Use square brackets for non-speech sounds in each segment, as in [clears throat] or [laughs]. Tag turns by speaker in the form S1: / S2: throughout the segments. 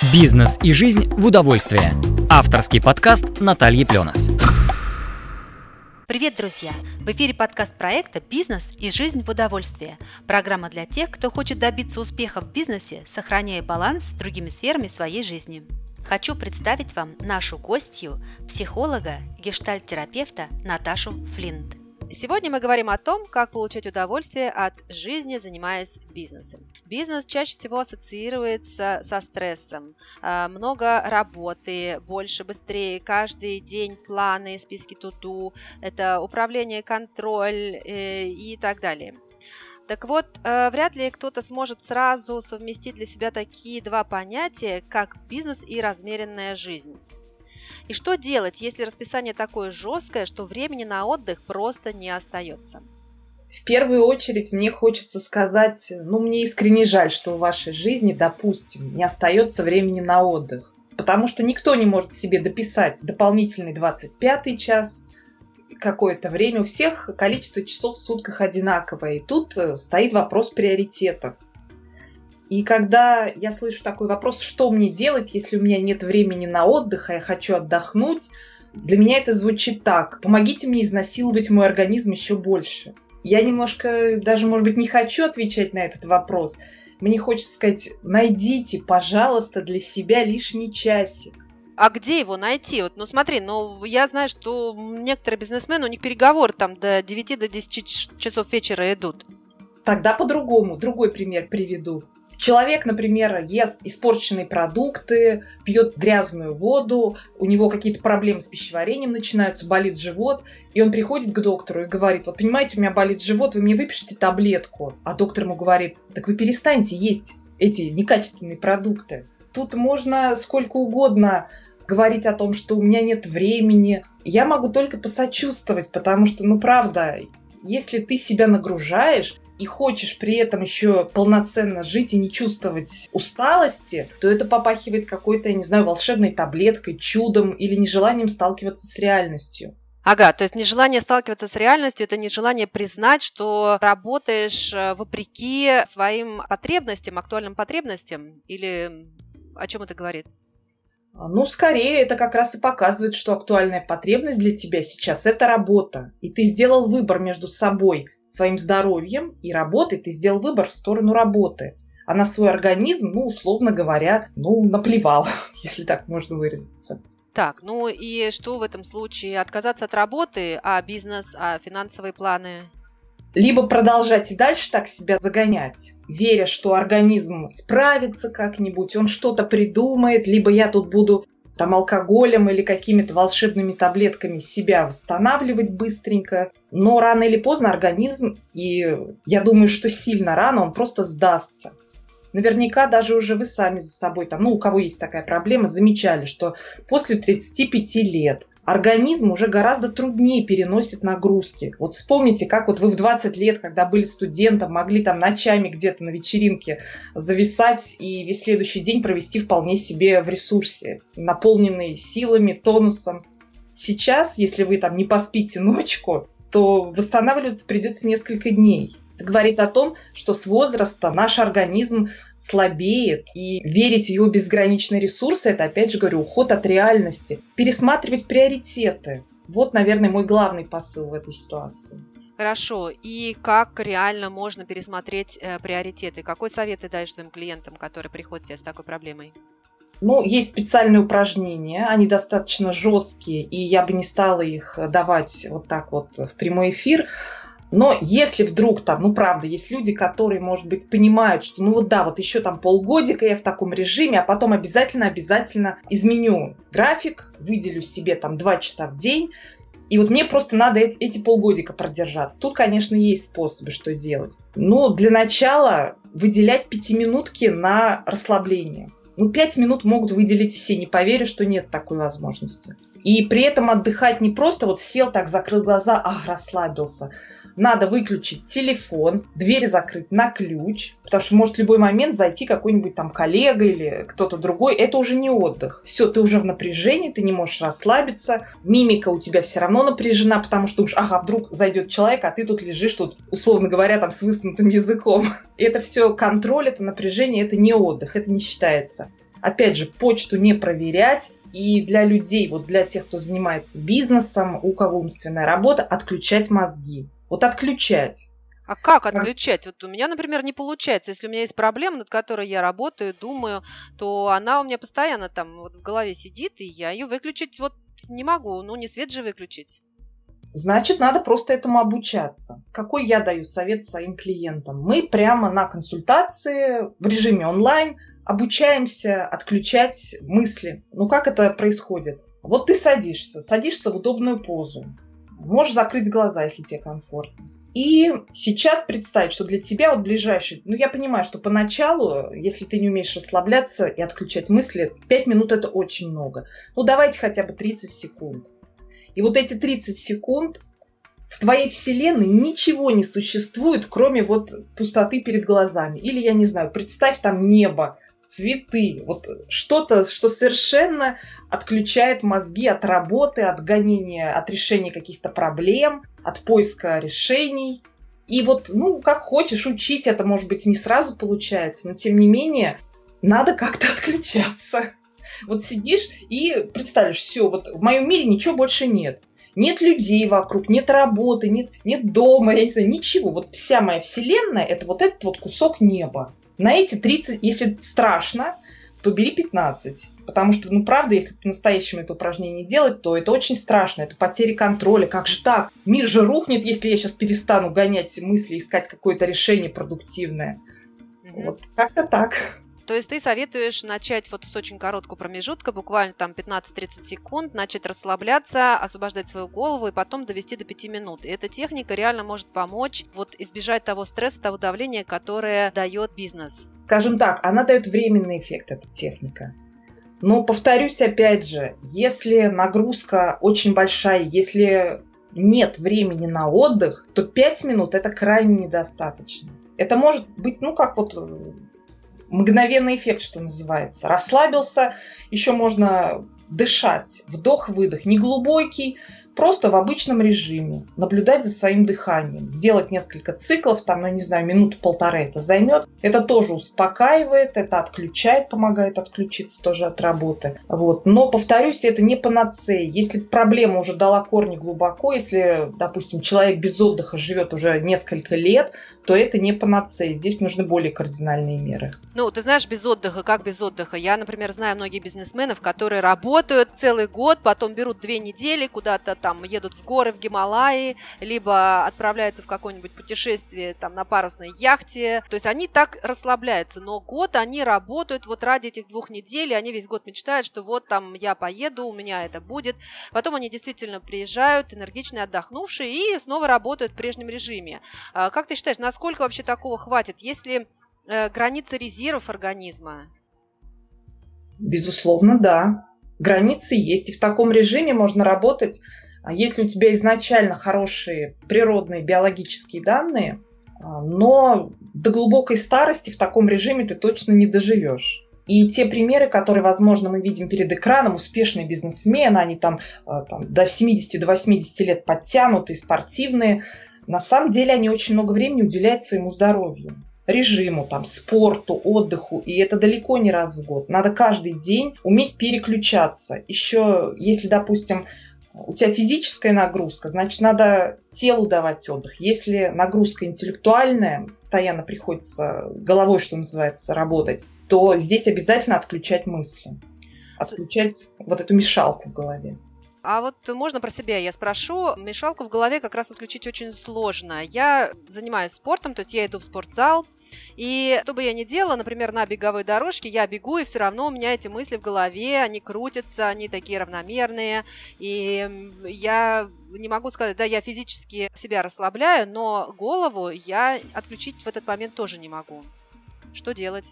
S1: Бизнес и жизнь в удовольствие. Авторский подкаст Натальи Пленос.
S2: Привет, друзья! В эфире подкаст проекта «Бизнес и жизнь в удовольствие». Программа для тех, кто хочет добиться успеха в бизнесе, сохраняя баланс с другими сферами своей жизни. Хочу представить вам нашу гостью, психолога, гештальт-терапевта Наташу Флинт. Сегодня мы говорим о том, как получать удовольствие от жизни, занимаясь бизнесом. Бизнес чаще всего ассоциируется со стрессом. А, много работы, больше, быстрее, каждый день планы, списки туду, это управление, контроль э, и так далее. Так вот, э, вряд ли кто-то сможет сразу совместить для себя такие два понятия, как бизнес и размеренная жизнь. И что делать, если расписание такое жесткое, что времени на отдых просто не остается?
S3: В первую очередь мне хочется сказать, ну, мне искренне жаль, что в вашей жизни, допустим, не остается времени на отдых. Потому что никто не может себе дописать дополнительный 25 час, какое-то время. У всех количество часов в сутках одинаковое. И тут э, стоит вопрос приоритетов. И когда я слышу такой вопрос, что мне делать, если у меня нет времени на отдых, а я хочу отдохнуть, для меня это звучит так. Помогите мне изнасиловать мой организм еще больше. Я немножко даже, может быть, не хочу отвечать на этот вопрос. Мне хочется сказать, найдите, пожалуйста, для себя лишний часик.
S2: А где его найти? Вот, ну смотри, ну я знаю, что некоторые бизнесмены, у них переговоры там до 9 до 10 часов вечера идут.
S3: Тогда по-другому. Другой пример приведу. Человек, например, ест испорченные продукты, пьет грязную воду, у него какие-то проблемы с пищеварением начинаются, болит живот, и он приходит к доктору и говорит, вот понимаете, у меня болит живот, вы мне выпишите таблетку. А доктор ему говорит, так вы перестаньте есть эти некачественные продукты. Тут можно сколько угодно говорить о том, что у меня нет времени. Я могу только посочувствовать, потому что, ну правда, если ты себя нагружаешь, и хочешь при этом еще полноценно жить и не чувствовать усталости, то это попахивает какой-то, я не знаю, волшебной таблеткой, чудом или нежеланием сталкиваться с реальностью.
S2: Ага, то есть нежелание сталкиваться с реальностью – это нежелание признать, что работаешь э, вопреки своим потребностям, актуальным потребностям, или о чем это говорит?
S3: Ну, скорее, это как раз и показывает, что актуальная потребность для тебя сейчас – это работа. И ты сделал выбор между собой, своим здоровьем и работой, ты сделал выбор в сторону работы. А на свой организм, ну, условно говоря, ну, наплевал, [laughs] если так можно выразиться.
S2: Так, ну и что в этом случае? Отказаться от работы, а бизнес, а финансовые планы?
S3: либо продолжать и дальше так себя загонять, веря, что организм справится как-нибудь, он что-то придумает, либо я тут буду там алкоголем или какими-то волшебными таблетками себя восстанавливать быстренько. Но рано или поздно организм, и я думаю, что сильно рано, он просто сдастся. Наверняка даже уже вы сами за собой, там, ну, у кого есть такая проблема, замечали, что после 35 лет организм уже гораздо труднее переносит нагрузки. Вот вспомните, как вот вы в 20 лет, когда были студентом, могли там ночами где-то на вечеринке зависать и весь следующий день провести вполне себе в ресурсе, наполненный силами, тонусом. Сейчас, если вы там не поспите ночку, то восстанавливаться придется несколько дней. Это говорит о том, что с возраста наш организм слабеет, и верить в его безграничные ресурсы – это, опять же говорю, уход от реальности. Пересматривать приоритеты. Вот, наверное, мой главный посыл в этой ситуации.
S2: Хорошо. И как реально можно пересмотреть э, приоритеты? Какой совет ты даешь своим клиентам, которые приходят с такой проблемой?
S3: Ну, есть специальные упражнения, они достаточно жесткие, и я бы не стала их давать вот так вот в прямой эфир. Но если вдруг там, ну правда, есть люди, которые, может быть, понимают, что ну вот да, вот еще там полгодика я в таком режиме, а потом обязательно-обязательно изменю график, выделю себе там два часа в день, и вот мне просто надо эти, полгодика продержаться. Тут, конечно, есть способы, что делать. Но для начала выделять пятиминутки на расслабление. Ну, пять минут могут выделить все, не поверю, что нет такой возможности. И при этом отдыхать не просто вот сел так, закрыл глаза, ах, расслабился. Надо выключить телефон, дверь закрыть на ключ, потому что может в любой момент зайти какой-нибудь там коллега или кто-то другой. Это уже не отдых. Все, ты уже в напряжении, ты не можешь расслабиться. Мимика у тебя все равно напряжена, потому что уж, ага, вдруг зайдет человек, а ты тут лежишь, тут, условно говоря, там с высунутым языком. Это все контроль, это напряжение, это не отдых, это не считается. Опять же, почту не проверять. И для людей, вот для тех, кто занимается бизнесом, у кого умственная работа, отключать мозги. Вот отключать.
S4: А как отключать? Вот у меня, например, не получается. Если у меня есть проблема, над которой я работаю, думаю, то она у меня постоянно там вот в голове сидит, и я ее выключить вот не могу. Ну, не свет же выключить.
S3: Значит, надо просто этому обучаться. Какой я даю совет своим клиентам? Мы прямо на консультации в режиме онлайн обучаемся отключать мысли. Ну, как это происходит? Вот ты садишься, садишься в удобную позу. Можешь закрыть глаза, если тебе комфортно. И сейчас представить, что для тебя вот ближайший... Ну, я понимаю, что поначалу, если ты не умеешь расслабляться и отключать мысли, 5 минут это очень много. Ну, давайте хотя бы 30 секунд. И вот эти 30 секунд в твоей вселенной ничего не существует, кроме вот пустоты перед глазами. Или, я не знаю, представь там небо, цветы, вот что-то, что совершенно отключает мозги от работы, от гонения, от решения каких-то проблем, от поиска решений. И вот, ну, как хочешь, учись, это, может быть, не сразу получается, но тем не менее, надо как-то [laughs] отключаться. Вот сидишь и представишь, все, вот в моем мире ничего больше нет. Нет людей вокруг, нет работы, нет, нет дома, я не знаю, ничего. Вот вся моя вселенная – это вот этот вот кусок неба. На эти 30, если страшно, то бери 15. Потому что, ну, правда, если по-настоящему это упражнение делать, то это очень страшно. Это потеря контроля. Как же так? Мир же рухнет, если я сейчас перестану гонять мысли, искать какое-то решение продуктивное. Mm-hmm. Вот как-то так.
S4: То есть ты советуешь начать вот с очень короткого промежутка, буквально там 15-30 секунд, начать расслабляться, освобождать свою голову и потом довести до 5 минут. И эта техника реально может помочь вот избежать того стресса, того давления, которое дает бизнес.
S3: Скажем так, она дает временный эффект, эта техника. Но повторюсь опять же, если нагрузка очень большая, если нет времени на отдых, то 5 минут это крайне недостаточно. Это может быть, ну как вот мгновенный эффект, что называется. Расслабился, еще можно дышать, вдох-выдох, не глубокий, просто в обычном режиме, наблюдать за своим дыханием, сделать несколько циклов, там, ну, не знаю, минуту-полторы это займет. Это тоже успокаивает, это отключает, помогает отключиться тоже от работы. Вот. Но, повторюсь, это не панацея. Если проблема уже дала корни глубоко, если, допустим, человек без отдыха живет уже несколько лет, то это не панацея. Здесь нужны более кардинальные меры.
S4: Ну, ты знаешь, без отдыха, как без отдыха? Я, например, знаю многих бизнесменов, которые работают целый год, потом берут две недели, куда-то там едут в горы, в Гималаи, либо отправляются в какое-нибудь путешествие там на парусной яхте. То есть они так расслабляются, но год они работают вот ради этих двух недель, и они весь год мечтают, что вот там я поеду, у меня это будет. Потом они действительно приезжают, энергичные, отдохнувшие, и снова работают в прежнем режиме. А как ты считаешь, насколько вообще такого хватит? Если э, границы резервов организма?
S3: Безусловно, да. Границы есть. И в таком режиме можно работать если у тебя изначально хорошие природные биологические данные, а, но до глубокой старости в таком режиме ты точно не доживешь. И те примеры, которые, возможно, мы видим перед экраном, успешные бизнесмены, они там, а, там до 70 до 80 лет подтянутые, спортивные, на самом деле они очень много времени уделяют своему здоровью режиму, там, спорту, отдыху, и это далеко не раз в год. Надо каждый день уметь переключаться. Еще, если, допустим, у тебя физическая нагрузка, значит, надо телу давать отдых. Если нагрузка интеллектуальная, постоянно приходится головой, что называется, работать, то здесь обязательно отключать мысли. Отключать вот эту мешалку в голове.
S4: А вот можно про себя я спрошу. Мешалку в голове как раз отключить очень сложно. Я занимаюсь спортом, то есть я иду в спортзал, и что бы я ни делала, например, на беговой дорожке, я бегу, и все равно у меня эти мысли в голове, они крутятся, они такие равномерные. И я не могу сказать, да, я физически себя расслабляю, но голову я отключить в этот момент тоже не могу. Что делать?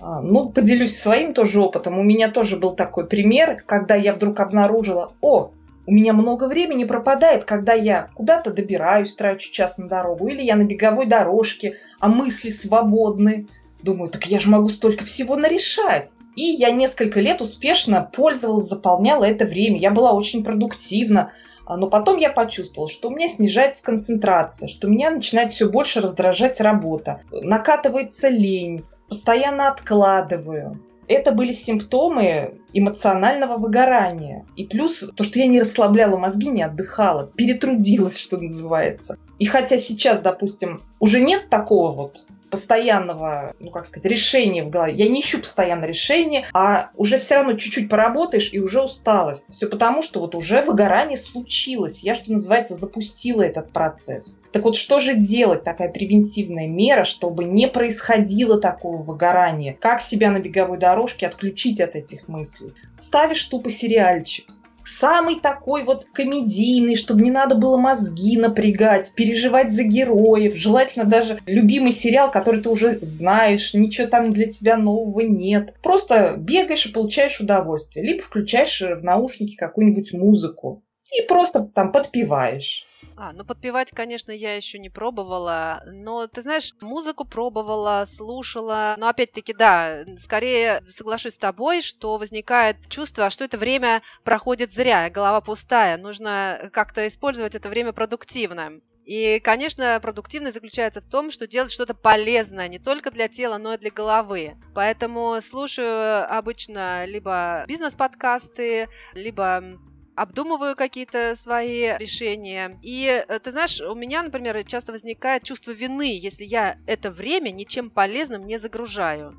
S3: А, ну, поделюсь своим тоже опытом. У меня тоже был такой пример, когда я вдруг обнаружила, о, у меня много времени пропадает, когда я куда-то добираюсь, трачу час на дорогу, или я на беговой дорожке, а мысли свободны. Думаю, так я же могу столько всего нарешать. И я несколько лет успешно пользовалась, заполняла это время. Я была очень продуктивна. А, но потом я почувствовала, что у меня снижается концентрация, что меня начинает все больше раздражать работа. Накатывается лень, постоянно откладываю. Это были симптомы эмоционального выгорания. И плюс то, что я не расслабляла мозги, не отдыхала, перетрудилась, что называется. И хотя сейчас, допустим, уже нет такого вот постоянного, ну как сказать, решения в голове. Я не ищу постоянно решения, а уже все равно чуть-чуть поработаешь и уже усталость. Все потому, что вот уже выгорание случилось. Я, что называется, запустила этот процесс. Так вот, что же делать, такая превентивная мера, чтобы не происходило такого выгорания? Как себя на беговой дорожке отключить от этих мыслей? Ставишь тупо сериальчик самый такой вот комедийный, чтобы не надо было мозги напрягать, переживать за героев. Желательно даже любимый сериал, который ты уже знаешь, ничего там для тебя нового нет. Просто бегаешь и получаешь удовольствие. Либо включаешь в наушники какую-нибудь музыку и просто там подпеваешь.
S4: А, ну подпевать, конечно, я еще не пробовала, но ты знаешь, музыку пробовала, слушала, но опять-таки, да, скорее соглашусь с тобой, что возникает чувство, что это время проходит зря, голова пустая, нужно как-то использовать это время продуктивно. И, конечно, продуктивность заключается в том, что делать что-то полезное не только для тела, но и для головы. Поэтому слушаю обычно либо бизнес-подкасты, либо обдумываю какие-то свои решения. И э, ты знаешь, у меня, например, часто возникает чувство вины, если я это время ничем полезным не загружаю.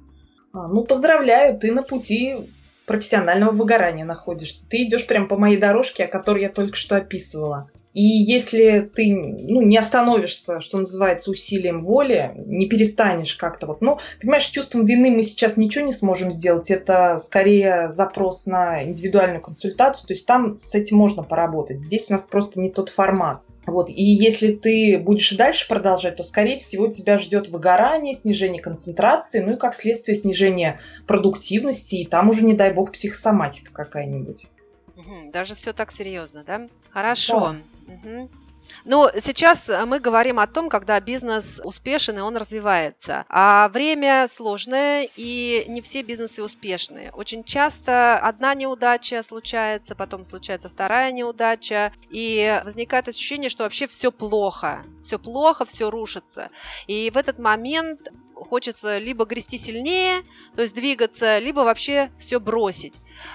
S3: А, ну, поздравляю, ты на пути профессионального выгорания находишься. Ты идешь прямо по моей дорожке, о которой я только что описывала. И если ты ну, не остановишься, что называется, усилием воли, не перестанешь как-то вот, ну, понимаешь, чувством вины мы сейчас ничего не сможем сделать. Это скорее запрос на индивидуальную консультацию. То есть там с этим можно поработать. Здесь у нас просто не тот формат. Вот. И если ты будешь и дальше продолжать, то, скорее всего, тебя ждет выгорание, снижение концентрации, ну и, как следствие, снижение продуктивности, и там уже, не дай бог, психосоматика какая-нибудь.
S4: Даже все так серьезно, да? Хорошо. Да. Ну, сейчас мы говорим о том, когда бизнес успешен и он развивается. А время сложное, и не все бизнесы успешные. Очень часто одна неудача случается, потом случается вторая неудача, и возникает ощущение, что вообще все плохо. Все плохо, все рушится. И в этот момент хочется либо грести сильнее, то есть двигаться, либо вообще все бросить.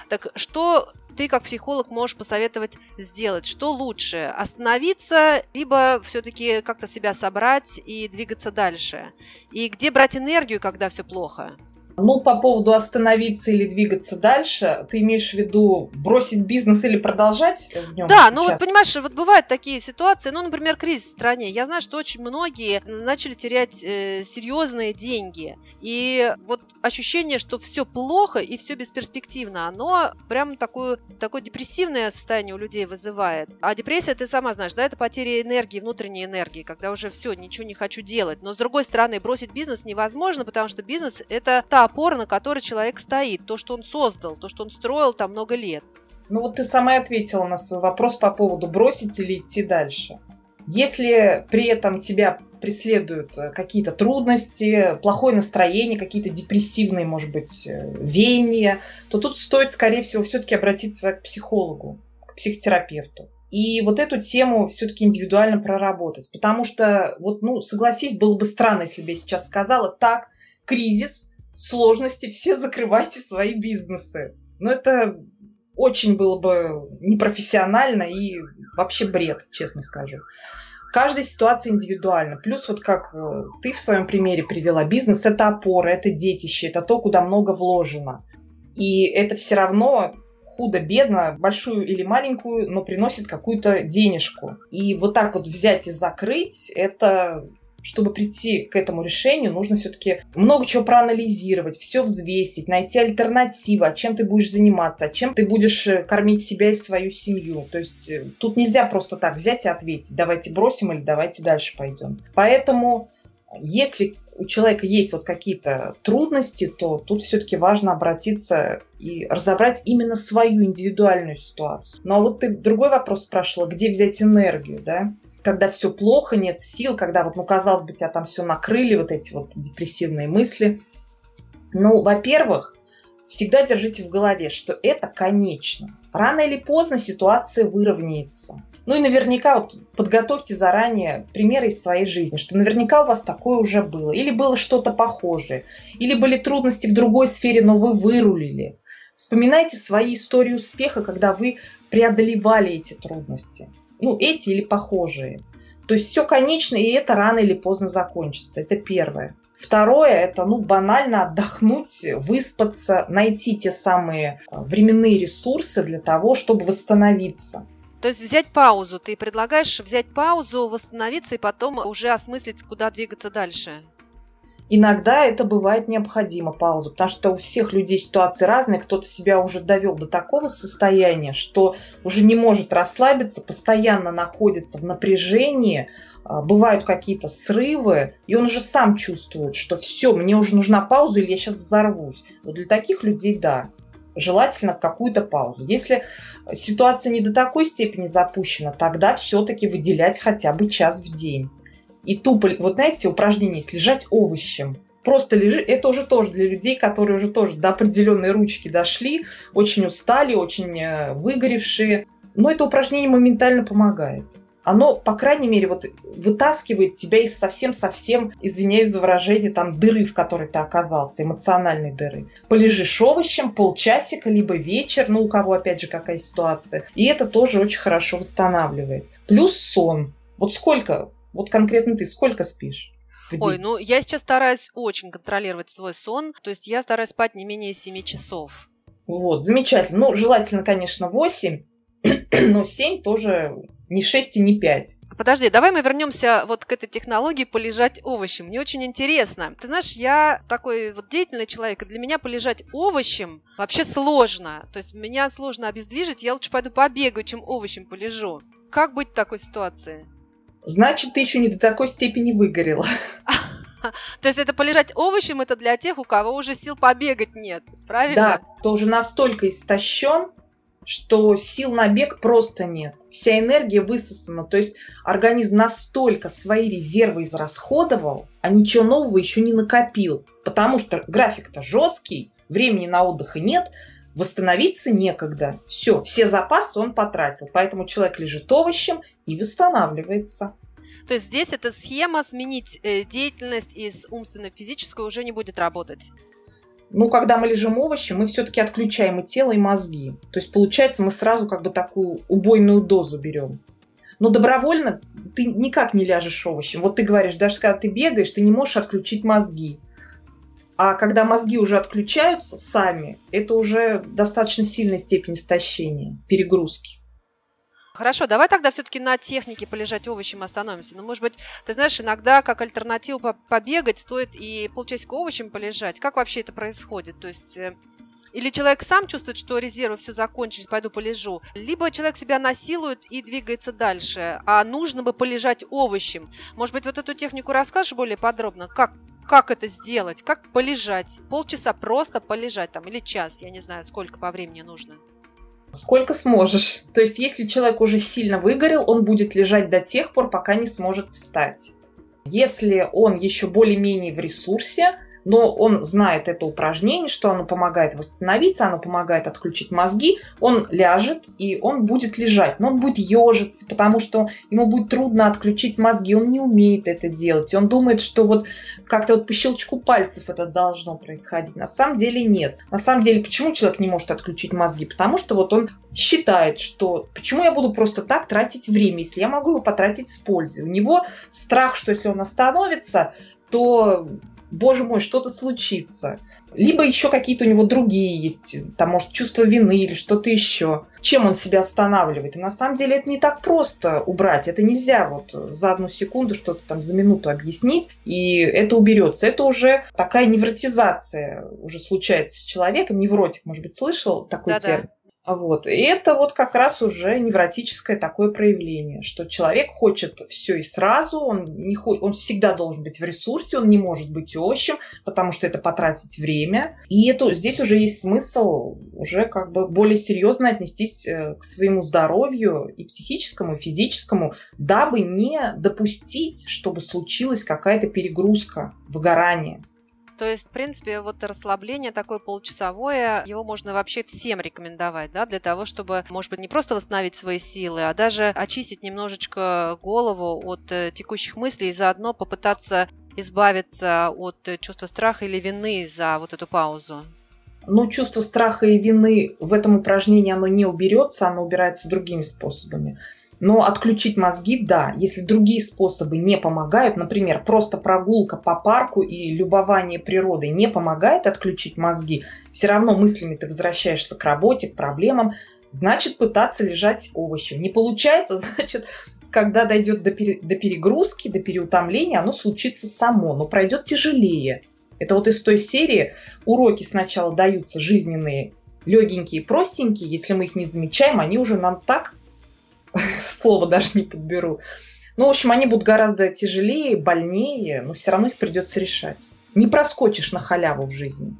S4: Так что ты как психолог можешь посоветовать сделать? Что лучше, остановиться, либо все-таки как-то себя собрать и двигаться дальше? И где брать энергию, когда все плохо?
S3: Ну, по поводу остановиться или двигаться дальше, ты имеешь в виду бросить бизнес или продолжать в нем?
S4: Да, ну вот понимаешь, вот бывают такие ситуации, ну, например, кризис в стране. Я знаю, что очень многие начали терять э, серьезные деньги. И вот ощущение, что все плохо и все бесперспективно, оно прям такое, такое депрессивное состояние у людей вызывает. А депрессия, ты сама знаешь, да, это потеря энергии, внутренней энергии, когда уже все, ничего не хочу делать. Но с другой стороны, бросить бизнес невозможно, потому что бизнес это та опора, на которой человек стоит, то, что он создал, то, что он строил там много лет.
S3: Ну вот ты сама ответила на свой вопрос по поводу бросить или идти дальше. Если при этом тебя преследуют э, какие-то трудности, плохое настроение, какие-то депрессивные, может быть, э, веяния, то тут стоит, скорее всего, все-таки обратиться к психологу, к психотерапевту. И вот эту тему все-таки индивидуально проработать. Потому что, вот, ну, согласись, было бы странно, если бы я сейчас сказала, так, кризис, сложности, все закрывайте свои бизнесы. Но это очень было бы непрофессионально и вообще бред, честно скажу. Каждая ситуация индивидуальна. Плюс вот как э, ты в своем примере привела, бизнес – это опора, это детище, это то, куда много вложено. И это все равно худо-бедно, большую или маленькую, но приносит какую-то денежку. И вот так вот взять и закрыть – это чтобы прийти к этому решению, нужно все-таки много чего проанализировать, все взвесить, найти альтернативы, а чем ты будешь заниматься, а чем ты будешь э, кормить себя и свою семью. То есть э, тут нельзя просто так взять и ответить, давайте бросим или давайте дальше пойдем. Поэтому если у человека есть вот какие-то трудности, то тут все-таки важно обратиться и разобрать именно свою индивидуальную ситуацию. Ну а вот ты другой вопрос спрашивала, где взять энергию, да? Когда все плохо, нет сил, когда вот, ну, казалось бы, тебя там все накрыли, вот эти вот депрессивные мысли. Ну, во-первых, всегда держите в голове, что это конечно. Рано или поздно ситуация выровняется. Ну и наверняка вот подготовьте заранее примеры из своей жизни, что наверняка у вас такое уже было. Или было что-то похожее. Или были трудности в другой сфере, но вы вырулили. Вспоминайте свои истории успеха, когда вы преодолевали эти трудности. Ну, эти или похожие. То есть все конечно, и это рано или поздно закончится. Это первое. Второе – это ну, банально отдохнуть, выспаться, найти те самые а, временные ресурсы для того, чтобы восстановиться.
S4: То есть взять паузу. Ты предлагаешь взять паузу, восстановиться и потом уже осмыслить, куда двигаться дальше.
S3: Иногда это бывает необходимо, пауза, потому что у всех людей ситуации разные. Кто-то себя уже довел до такого состояния, что уже не может расслабиться, постоянно находится в напряжении, а, бывают какие-то срывы, и он уже сам чувствует, что все, мне уже нужна пауза, или я сейчас взорвусь. Но для таких людей да желательно какую-то паузу. Если ситуация не до такой степени запущена, тогда все-таки выделять хотя бы час в день. И тупо, вот знаете, упражнение есть лежать овощем. Просто лежи, это уже тоже для людей, которые уже тоже до определенной ручки дошли, очень устали, очень э, выгоревшие. Но это упражнение моментально помогает оно, по крайней мере, вот вытаскивает тебя из совсем-совсем, извиняюсь за выражение, там дыры, в которой ты оказался, эмоциональной дыры. Полежишь овощем полчасика, либо вечер, ну у кого опять же какая ситуация. И это тоже очень хорошо восстанавливает. Плюс сон. Вот сколько, вот конкретно ты сколько спишь?
S4: Ой, ну я сейчас стараюсь очень контролировать свой сон, то есть я стараюсь спать не менее 7 часов.
S3: Вот, замечательно. Ну, желательно, конечно, 8, [clears throat] но 7 тоже не 6 и не 5.
S4: Подожди, давай мы вернемся вот к этой технологии полежать овощем. Мне очень интересно. Ты знаешь, я такой вот деятельный человек, и для меня полежать овощем вообще сложно. То есть меня сложно обездвижить, я лучше пойду побегаю, чем овощем полежу. Как быть в такой ситуации?
S3: Значит, ты еще не до такой степени выгорела.
S4: То есть это полежать овощем, это для тех, у кого уже сил побегать нет, правильно?
S3: Да, кто уже настолько истощен, что сил на бег просто нет. Вся энергия высосана. То есть организм настолько свои резервы израсходовал, а ничего нового еще не накопил. Потому что график-то жесткий, времени на отдых и нет, восстановиться некогда. Все, все запасы он потратил. Поэтому человек лежит овощем и восстанавливается.
S4: То есть здесь эта схема сменить э, деятельность из умственно-физической уже не будет работать
S3: ну, когда мы лежим овощи, мы все-таки отключаем и тело, и мозги. То есть, получается, мы сразу как бы такую убойную дозу берем. Но добровольно ты никак не ляжешь овощем. Вот ты говоришь, даже когда ты бегаешь, ты не можешь отключить мозги. А когда мозги уже отключаются сами, это уже достаточно сильная степень истощения, перегрузки.
S4: Хорошо, давай тогда все-таки на технике полежать овощем остановимся. Ну, может быть, ты знаешь, иногда как альтернативу побегать стоит и полчасика овощем полежать. Как вообще это происходит? То есть э, или человек сам чувствует, что резервы все закончились, пойду полежу. Либо человек себя насилует и двигается дальше. А нужно бы полежать овощем. Может быть, вот эту технику расскажешь более подробно? Как, как это сделать? Как полежать? Полчаса просто полежать там или час? Я не знаю, сколько по времени нужно.
S3: Сколько сможешь. То есть, если человек уже сильно выгорел, он будет лежать до тех пор, пока не сможет встать. Если он еще более-менее в ресурсе, но он знает это упражнение, что оно помогает восстановиться, оно помогает отключить мозги, он ляжет и он будет лежать, но он будет ежиться, потому что ему будет трудно отключить мозги, он не умеет это делать, он думает, что вот как-то вот по щелчку пальцев это должно происходить. На самом деле нет. На самом деле, почему человек не может отключить мозги? Потому что вот он считает, что почему я буду просто так тратить время, если я могу его потратить с пользой. У него страх, что если он остановится, то боже мой, что-то случится. Либо еще какие-то у него другие есть, там, может, чувство вины или что-то еще. Чем он себя останавливает? И на самом деле это не так просто убрать. Это нельзя вот за одну секунду что-то там за минуту объяснить, и это уберется. Это уже такая невротизация уже случается с человеком. Невротик, может быть, слышал такой Да-да. термин? Вот. И это вот как раз уже невротическое такое проявление, что человек хочет все и сразу, он, не хо... он всегда должен быть в ресурсе, он не может быть овощем, потому что это потратить время. И это, здесь уже есть смысл уже как бы более серьезно отнестись э, к своему здоровью и психическому, и физическому, дабы не допустить, чтобы случилась какая-то перегрузка, выгорание.
S4: То есть, в принципе, вот расслабление такое получасовое, его можно вообще всем рекомендовать, да, для того, чтобы, может быть, не просто восстановить свои силы, а даже очистить немножечко голову от э, текущих мыслей и заодно попытаться избавиться от чувства страха или вины за вот эту паузу.
S3: Ну, чувство страха и вины в этом упражнении оно не уберется, оно убирается другими способами. Но отключить мозги, да, если другие способы не помогают, например, просто прогулка по парку и любование природой не помогает отключить мозги, все равно мыслями ты возвращаешься к работе, к проблемам, значит пытаться лежать овощем. Не получается, [laughs] значит, когда дойдет до, пере, до перегрузки, до переутомления, оно случится само, но пройдет тяжелее. Это вот из той серии уроки сначала даются жизненные, легенькие, простенькие, если мы их не замечаем, они уже нам так, [laughs] слово даже не подберу. Ну, в общем, они будут гораздо тяжелее, больнее, но все равно их придется решать. Не проскочишь на халяву в жизни.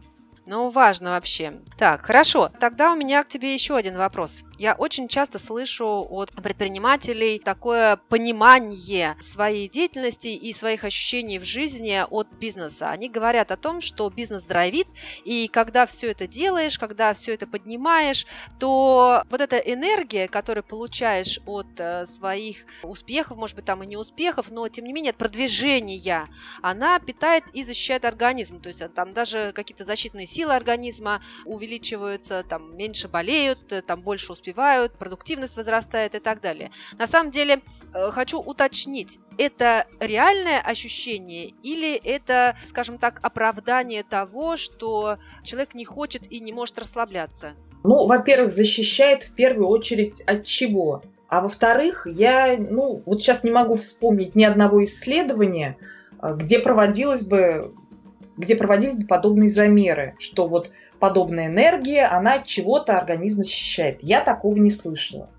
S4: Ну, важно вообще. Так, хорошо. Тогда у меня к тебе еще один вопрос. Я очень часто слышу от предпринимателей такое понимание своей деятельности и своих ощущений в жизни от бизнеса. Они говорят о том, что бизнес драйвит, и когда все это делаешь, когда все это поднимаешь, то вот эта энергия, которую получаешь от э, своих успехов, может быть, там и не успехов, но тем не менее от продвижения, она питает и защищает организм. То есть э, там даже какие-то защитные силы организма увеличиваются, там меньше болеют, э, там больше успевают успевают, продуктивность возрастает и так далее. На самом деле, э, хочу уточнить, это реальное ощущение или это, скажем так, оправдание того, что человек не хочет и не может расслабляться?
S3: Ну, во-первых, защищает в первую очередь от чего? А во-вторых, я, ну, вот сейчас не могу вспомнить ни одного исследования, э, где проводилось бы где проводились подобные замеры, что вот подобная энергия, она от чего-то организм защищает. Я такого не слышала.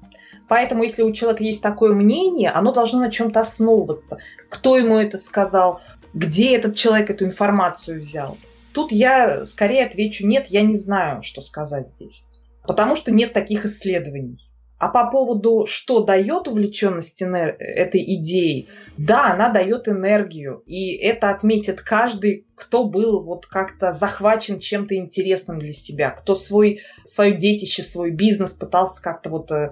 S3: Поэтому, если у человека есть такое мнение, оно должно на чем-то основываться. Кто ему это сказал, где этот человек эту информацию взял. Тут я скорее отвечу, нет, я не знаю, что сказать здесь. Потому что нет таких исследований. А по поводу, что дает увлеченность энер... этой идеей, да, она дает энергию. И это отметит каждый, кто был вот как-то захвачен чем-то интересным для себя, кто свой, свое детище, свой бизнес пытался как-то вот э,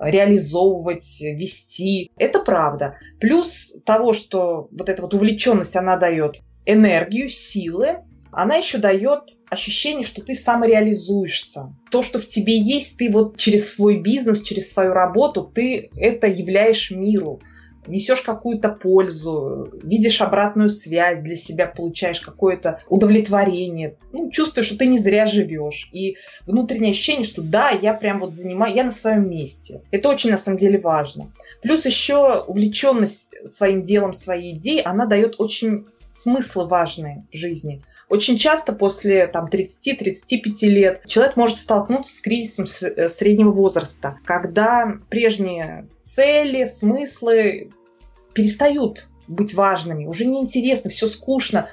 S3: реализовывать, вести. Это правда. Плюс того, что вот эта вот увлеченность, она дает энергию, силы, она еще дает ощущение, что ты самореализуешься. То, что в тебе есть, ты вот через свой бизнес, через свою работу, ты это являешь миру несешь какую-то пользу, видишь обратную связь для себя, получаешь какое-то удовлетворение, ну, чувствуешь, что ты не зря живешь. И внутреннее ощущение, что да, я прям вот занимаю, я на своем месте. Это очень на самом деле важно. Плюс еще увлеченность своим делом, своей идеей, она дает очень смыслы важные в жизни. Очень часто после там, 30-35 лет человек может столкнуться с кризисом э, среднего возраста, когда прежние цели, смыслы перестают быть важными, уже неинтересно, все скучно,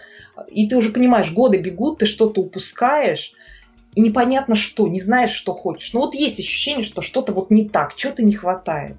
S3: и ты уже понимаешь, годы бегут, ты что-то упускаешь, и непонятно что, не знаешь, что хочешь. Но вот есть ощущение, что что-то вот не так, чего-то не хватает.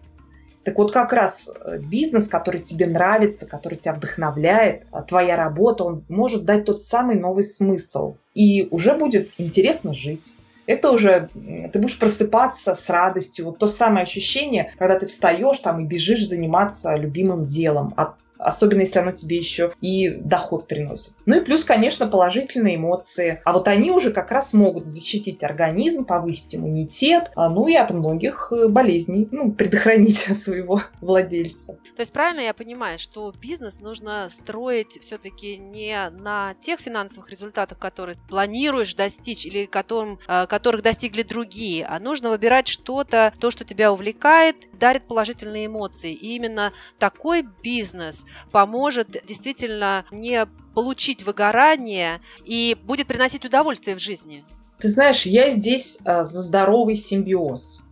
S3: Так вот как раз э, бизнес, который тебе нравится, который тебя вдохновляет, а твоя работа, он может дать тот самый новый смысл. И уже будет интересно жить. Это уже ты будешь просыпаться с радостью. Вот то самое ощущение, когда ты встаешь там и бежишь заниматься любимым делом. От особенно если оно тебе еще и доход приносит. Ну и плюс, конечно, положительные эмоции. А вот они уже как раз могут защитить организм, повысить иммунитет, а, ну и от многих э, болезней, ну, предохранить [laughs] своего владельца.
S4: То есть правильно я понимаю, что бизнес нужно строить все-таки не на тех финансовых результатах, которые планируешь достичь или которым, э, которых достигли другие, а нужно выбирать что-то, то, что тебя увлекает, дарит положительные эмоции. И именно такой бизнес поможет действительно не получить выгорание и будет приносить удовольствие в жизни.
S3: Ты знаешь, я здесь а, за здоровый симбиоз.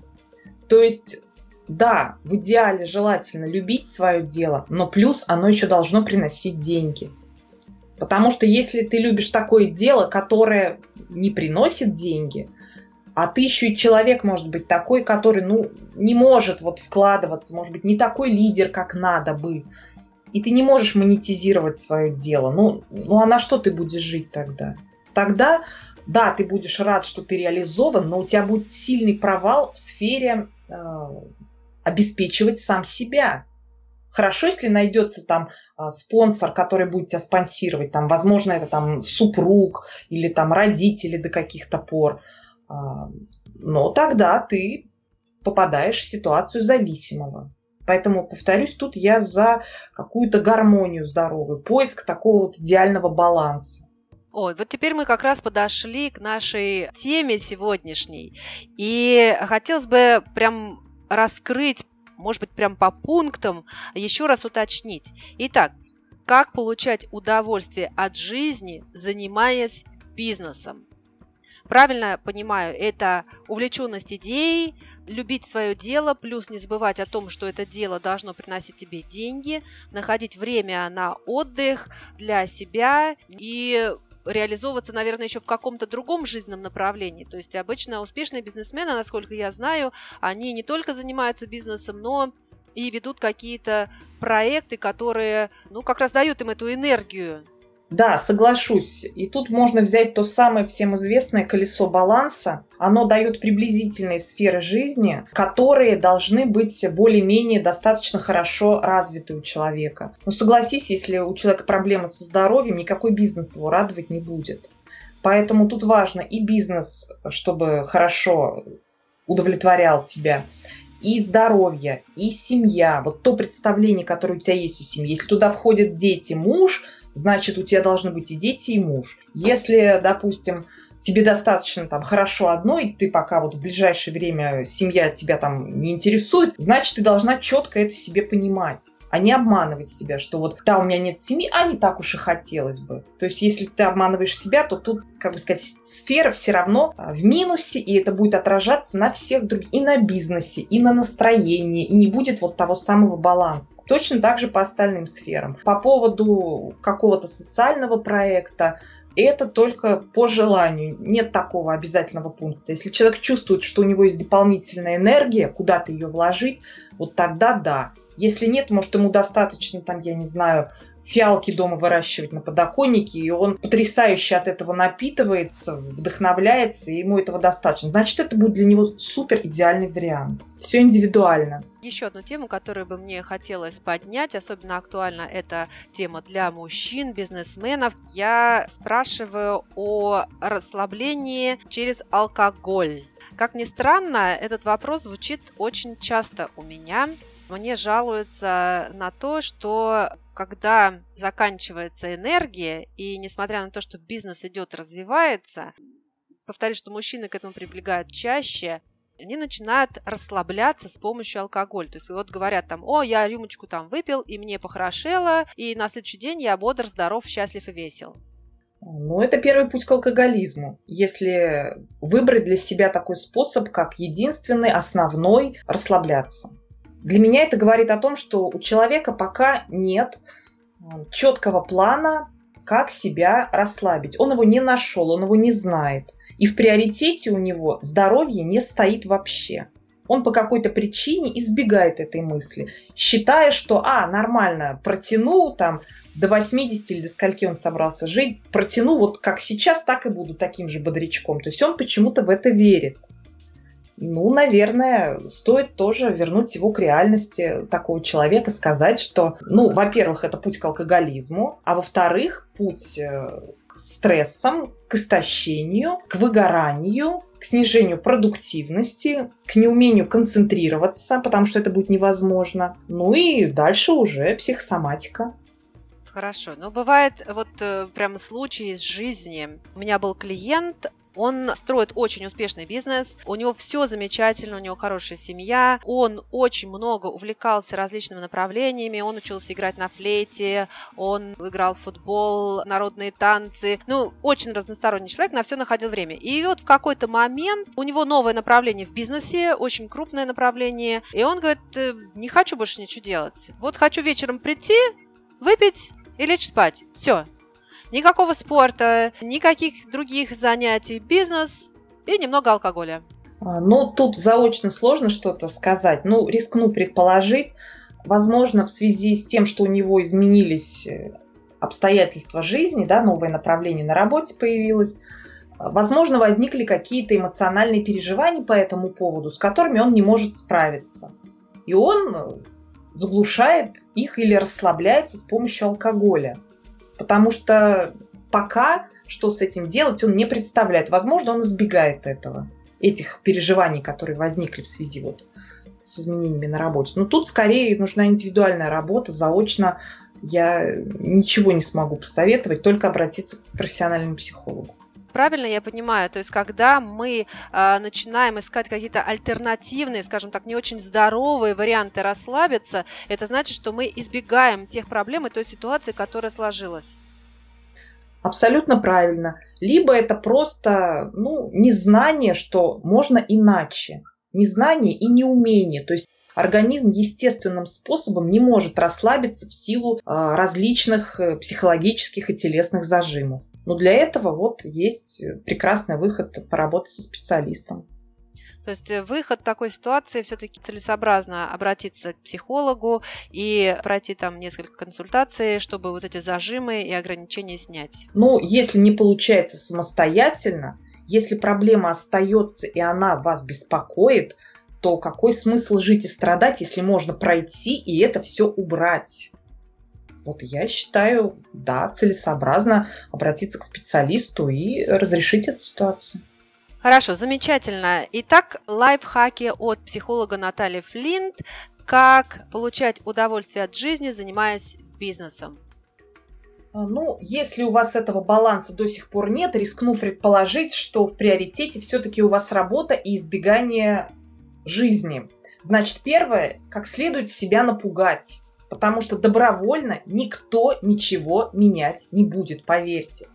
S3: То есть да, в идеале желательно любить свое дело, но плюс оно еще должно приносить деньги. Потому что если ты любишь такое дело, которое не приносит деньги, а ты и человек, может быть, такой, который, ну, не может вот вкладываться, может быть, не такой лидер, как надо бы, и ты не можешь монетизировать свое дело, ну, ну а на что ты будешь жить тогда? Тогда, да, ты будешь рад, что ты реализован, но у тебя будет сильный провал в сфере э, обеспечивать сам себя. Хорошо, если найдется там а, спонсор, который будет тебя спонсировать, там, возможно, это там супруг или там родители до каких-то пор. Но тогда ты попадаешь в ситуацию зависимого. Поэтому, повторюсь, тут я за какую-то гармонию здоровую, поиск такого вот идеального баланса.
S4: Ой, вот теперь мы как раз подошли к нашей теме сегодняшней. И хотелось бы прям раскрыть может быть, прям по пунктам еще раз уточнить. Итак, как получать удовольствие от жизни, занимаясь бизнесом? Правильно понимаю, это увлеченность идеей, любить свое дело, плюс не забывать о том, что это дело должно приносить тебе деньги, находить время на отдых для себя и реализовываться, наверное, еще в каком-то другом жизненном направлении. То есть обычно успешные бизнесмены, насколько я знаю, они не только занимаются бизнесом, но и ведут какие-то проекты, которые, ну, как раз дают им эту энергию
S3: да, соглашусь. И тут можно взять то самое всем известное колесо баланса. Оно дает приблизительные сферы жизни, которые должны быть более-менее достаточно хорошо развиты у человека. Но согласись, если у человека проблемы со здоровьем, никакой бизнес его радовать не будет. Поэтому тут важно и бизнес, чтобы хорошо удовлетворял тебя, и здоровье, и семья. Вот то представление, которое у тебя есть у семьи. Если туда входят дети, муж – значит, у тебя должны быть и дети, и муж. Если, допустим, тебе достаточно там хорошо одной, ты пока вот в ближайшее время семья тебя там не интересует, значит, ты должна четко это себе понимать а не обманывать себя, что вот да, у меня нет семьи, а не так уж и хотелось бы. То есть, если ты обманываешь себя, то тут, как бы сказать, сфера все равно а, в минусе, и это будет отражаться на всех других, и на бизнесе, и на настроении, и не будет вот того самого баланса. Точно так же по остальным сферам. По поводу какого-то социального проекта, это только по желанию. Нет такого обязательного пункта. Если человек чувствует, что у него есть дополнительная энергия, куда-то ее вложить, вот тогда да. Если нет, может, ему достаточно, там, я не знаю, фиалки дома выращивать на подоконнике, и он потрясающе от этого напитывается, вдохновляется, и ему этого достаточно. Значит, это будет для него супер идеальный вариант. Все индивидуально.
S4: Еще одну тему, которую бы мне хотелось поднять, особенно актуальна эта тема для мужчин, бизнесменов. Я спрашиваю о расслаблении через алкоголь. Как ни странно, этот вопрос звучит очень часто у меня мне жалуются на то, что когда заканчивается энергия, и несмотря на то, что бизнес идет, развивается, повторюсь, что мужчины к этому прибегают чаще, они начинают расслабляться с помощью алкоголя. То есть вот говорят там, о, я рюмочку там выпил, и мне похорошело, и на следующий день я бодр, здоров, счастлив и весел.
S3: Ну, это первый путь к алкоголизму. Если выбрать для себя такой способ, как единственный, основной, расслабляться. Для меня это говорит о том, что у человека пока нет четкого плана, как себя расслабить. Он его не нашел, он его не знает. И в приоритете у него здоровье не стоит вообще. Он по какой-то причине избегает этой мысли, считая, что, а, нормально, протяну там до 80 или до скольки он собрался жить, протяну вот как сейчас, так и буду таким же бодрячком. То есть он почему-то в это верит ну, наверное, стоит тоже вернуть его к реальности такого человека, сказать, что, ну, во-первых, это путь к алкоголизму, а во-вторых, путь э, к стрессам, к истощению, к выгоранию, к снижению продуктивности, к неумению концентрироваться, потому что это будет невозможно. Ну и дальше уже психосоматика.
S4: Хорошо. Но бывает вот э, прям случай из жизни. У меня был клиент, он строит очень успешный бизнес, у него все замечательно, у него хорошая семья, он очень много увлекался различными направлениями, он учился играть на флейте, он играл в футбол, народные танцы, ну, очень разносторонний человек, на все находил время. И вот в какой-то момент у него новое направление в бизнесе, очень крупное направление, и он говорит, «Э, не хочу больше ничего делать, вот хочу вечером прийти, выпить и лечь спать. Все, Никакого спорта, никаких других занятий, бизнес и немного алкоголя.
S3: А, ну, тут заочно сложно что-то сказать. Ну, рискну предположить, Возможно, в связи с тем, что у него изменились э, обстоятельства жизни, да, новое направление на работе появилось, возможно, возникли какие-то эмоциональные переживания по этому поводу, с которыми он не может справиться. И он э, заглушает их или расслабляется с помощью алкоголя. Потому что пока что с этим делать он не представляет. Возможно, он избегает этого, этих переживаний, которые возникли в связи вот с изменениями на работе. Но тут скорее нужна индивидуальная работа, заочно я ничего не смогу посоветовать, только обратиться к профессиональному психологу.
S4: Правильно я понимаю? То есть, когда мы э, начинаем искать какие-то альтернативные, скажем так, не очень здоровые варианты расслабиться, это значит, что мы избегаем тех проблем и той ситуации, которая сложилась.
S3: Абсолютно правильно. Либо это просто ну, незнание, что можно иначе. Незнание и неумение. То есть организм естественным способом не может расслабиться в силу а, различных э, психологических и телесных зажимов. Но для этого вот есть прекрасный выход поработать со специалистом.
S4: То есть э, выход такой ситуации все-таки целесообразно обратиться к психологу и пройти там несколько консультаций, чтобы вот эти зажимы и ограничения снять.
S3: Ну, если не получается самостоятельно, если проблема остается и она вас беспокоит, то какой смысл жить и страдать, если можно пройти и это все убрать? Вот я считаю, да, целесообразно обратиться к специалисту и разрешить эту ситуацию.
S4: Хорошо, замечательно. Итак, лайфхаки от психолога Натальи Флинт. Как получать удовольствие от жизни, занимаясь бизнесом?
S3: А, ну, если у вас этого баланса до сих пор нет, рискну предположить, что в приоритете все-таки у вас работа и избегание жизни. Значит, первое, как следует себя напугать, потому что добровольно никто ничего менять не будет, поверьте.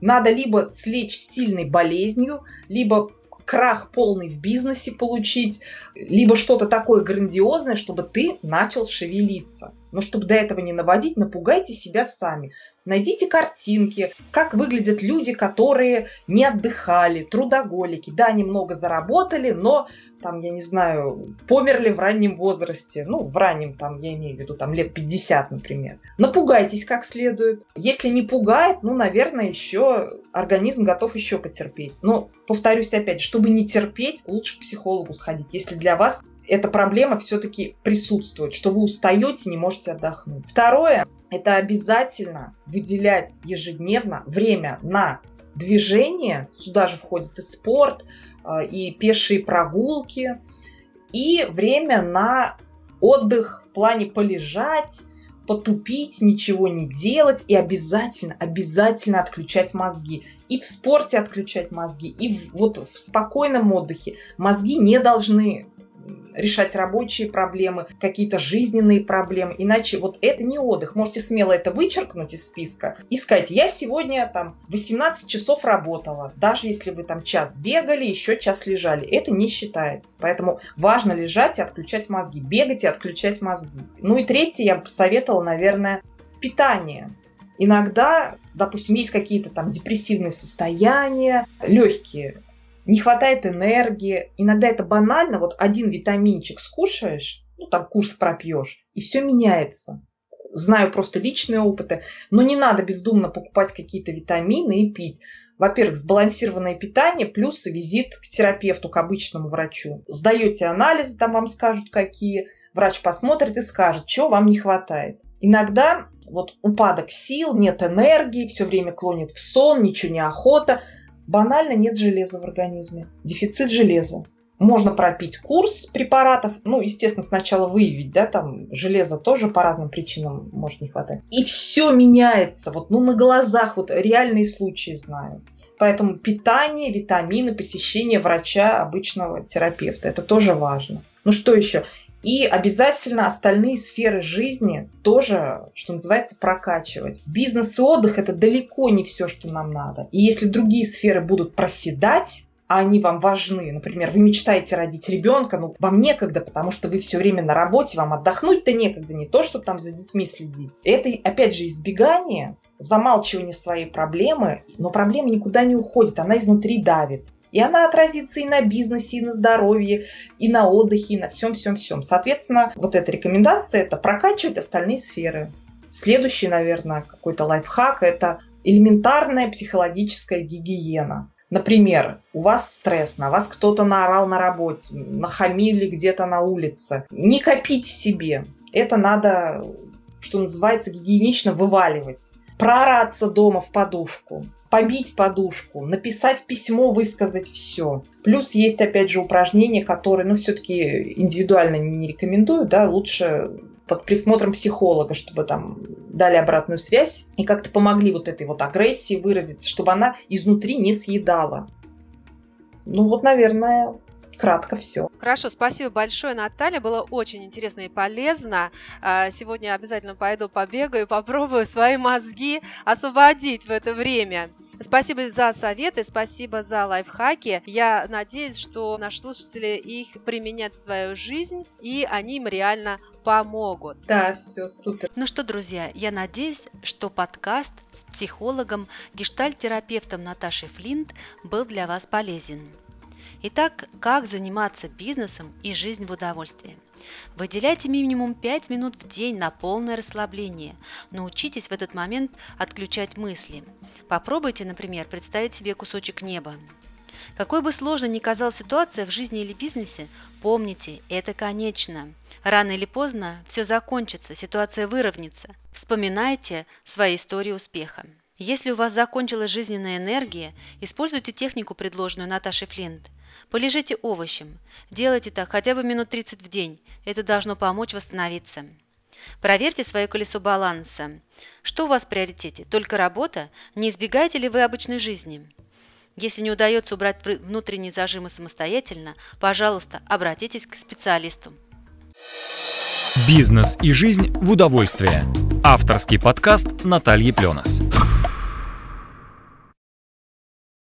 S3: Надо либо слечь сильной болезнью, либо крах полный в бизнесе получить, либо что-то такое грандиозное, чтобы ты начал шевелиться. Но чтобы до этого не наводить, напугайте себя сами. Найдите картинки, как выглядят люди, которые не отдыхали, трудоголики. Да, они много заработали, но там, я не знаю, померли в раннем возрасте. Ну, в раннем, там, я имею в виду, там, лет 50, например. Напугайтесь как следует. Если не пугает, ну, наверное, еще организм готов еще потерпеть. Но, повторюсь опять, чтобы не терпеть, лучше к психологу сходить, если для вас эта проблема все-таки присутствует, что вы устаете, не можете отдохнуть. Второе, это обязательно выделять ежедневно время на движение. Сюда же входит и спорт, и пешие прогулки, и время на отдых в плане полежать, потупить, ничего не делать и обязательно, обязательно отключать мозги. И в спорте отключать мозги, и в, вот в спокойном отдыхе мозги не должны решать рабочие проблемы, какие-то жизненные проблемы. Иначе вот это не отдых. Можете смело это вычеркнуть из списка и сказать, я сегодня там 18 часов работала. Даже если вы там час бегали, еще час лежали. Это не считается. Поэтому важно лежать и отключать мозги. Бегать и отключать мозги. Ну и третье, я бы посоветовала, наверное, питание. Иногда, допустим, есть какие-то там депрессивные состояния, легкие не хватает энергии. Иногда это банально, вот один витаминчик скушаешь, ну там курс пропьешь, и все меняется. Знаю просто личные опыты, но не надо бездумно покупать какие-то витамины и пить. Во-первых, сбалансированное питание плюс визит к терапевту, к обычному врачу. Сдаете анализы, там вам скажут какие, врач посмотрит и скажет, чего вам не хватает. Иногда вот упадок сил, нет энергии, все время клонит в сон, ничего не охота – Банально нет железа в организме. Дефицит железа. Можно пропить курс препаратов, ну, естественно, сначала выявить, да, там железа тоже по разным причинам может не хватать. И все меняется, вот, ну, на глазах, вот реальные случаи знаю. Поэтому питание, витамины, посещение врача, обычного терапевта, это тоже важно. Ну что еще? И обязательно остальные сферы жизни тоже, что называется, прокачивать. Бизнес и отдых – это далеко не все, что нам надо. И если другие сферы будут проседать, а они вам важны. Например, вы мечтаете родить ребенка, но вам некогда, потому что вы все время на работе, вам отдохнуть-то некогда, не то, что там за детьми следить. Это, опять же, избегание, замалчивание своей проблемы, но проблема никуда не уходит, она изнутри давит. И она отразится и на бизнесе, и на здоровье, и на отдыхе, и на всем-всем-всем. Соответственно, вот эта рекомендация – это прокачивать остальные сферы. Следующий, наверное, какой-то лайфхак – это элементарная психологическая гигиена. Например, у вас стресс, на вас кто-то наорал на работе, нахамили где-то на улице. Не копить в себе. Это надо, что называется, гигиенично вываливать. Проораться дома в подушку, побить подушку, написать письмо, высказать все. Плюс есть, опять же, упражнения, которые, ну, все-таки индивидуально не рекомендую, да, лучше под присмотром психолога, чтобы там дали обратную связь и как-то помогли вот этой вот агрессии выразиться, чтобы она изнутри не съедала. Ну вот, наверное, кратко все.
S4: Хорошо, спасибо большое, Наталья. Было очень интересно и полезно. А, сегодня обязательно пойду побегаю, попробую свои мозги освободить в это время. Спасибо за советы, спасибо за лайфхаки. Я надеюсь, что наши слушатели их применят в свою жизнь, и они им реально помогут.
S3: Да, все супер.
S2: Ну что, друзья, я надеюсь, что подкаст с психологом, гештальт-терапевтом Наташей Флинт был для вас полезен. Итак, как заниматься бизнесом и жизнь в удовольствии? Выделяйте минимум 5 минут в день на полное расслабление. Научитесь в этот момент отключать мысли. Попробуйте, например, представить себе кусочек неба. Какой бы сложной ни казалась ситуация в жизни или бизнесе, помните, это конечно. Рано или поздно все закончится, ситуация выровняется. Вспоминайте свои истории успеха. Если у вас закончилась жизненная энергия, используйте технику, предложенную Наташей Флинт – Полежите овощем. Делайте так хотя бы минут 30 в день. Это должно помочь восстановиться. Проверьте свое колесо баланса. Что у вас в приоритете? Только работа? Не избегаете ли вы обычной жизни? Если не удается убрать внутренние зажимы самостоятельно, пожалуйста, обратитесь к специалисту.
S1: Бизнес и жизнь в удовольствие. Авторский подкаст Натальи Пленос.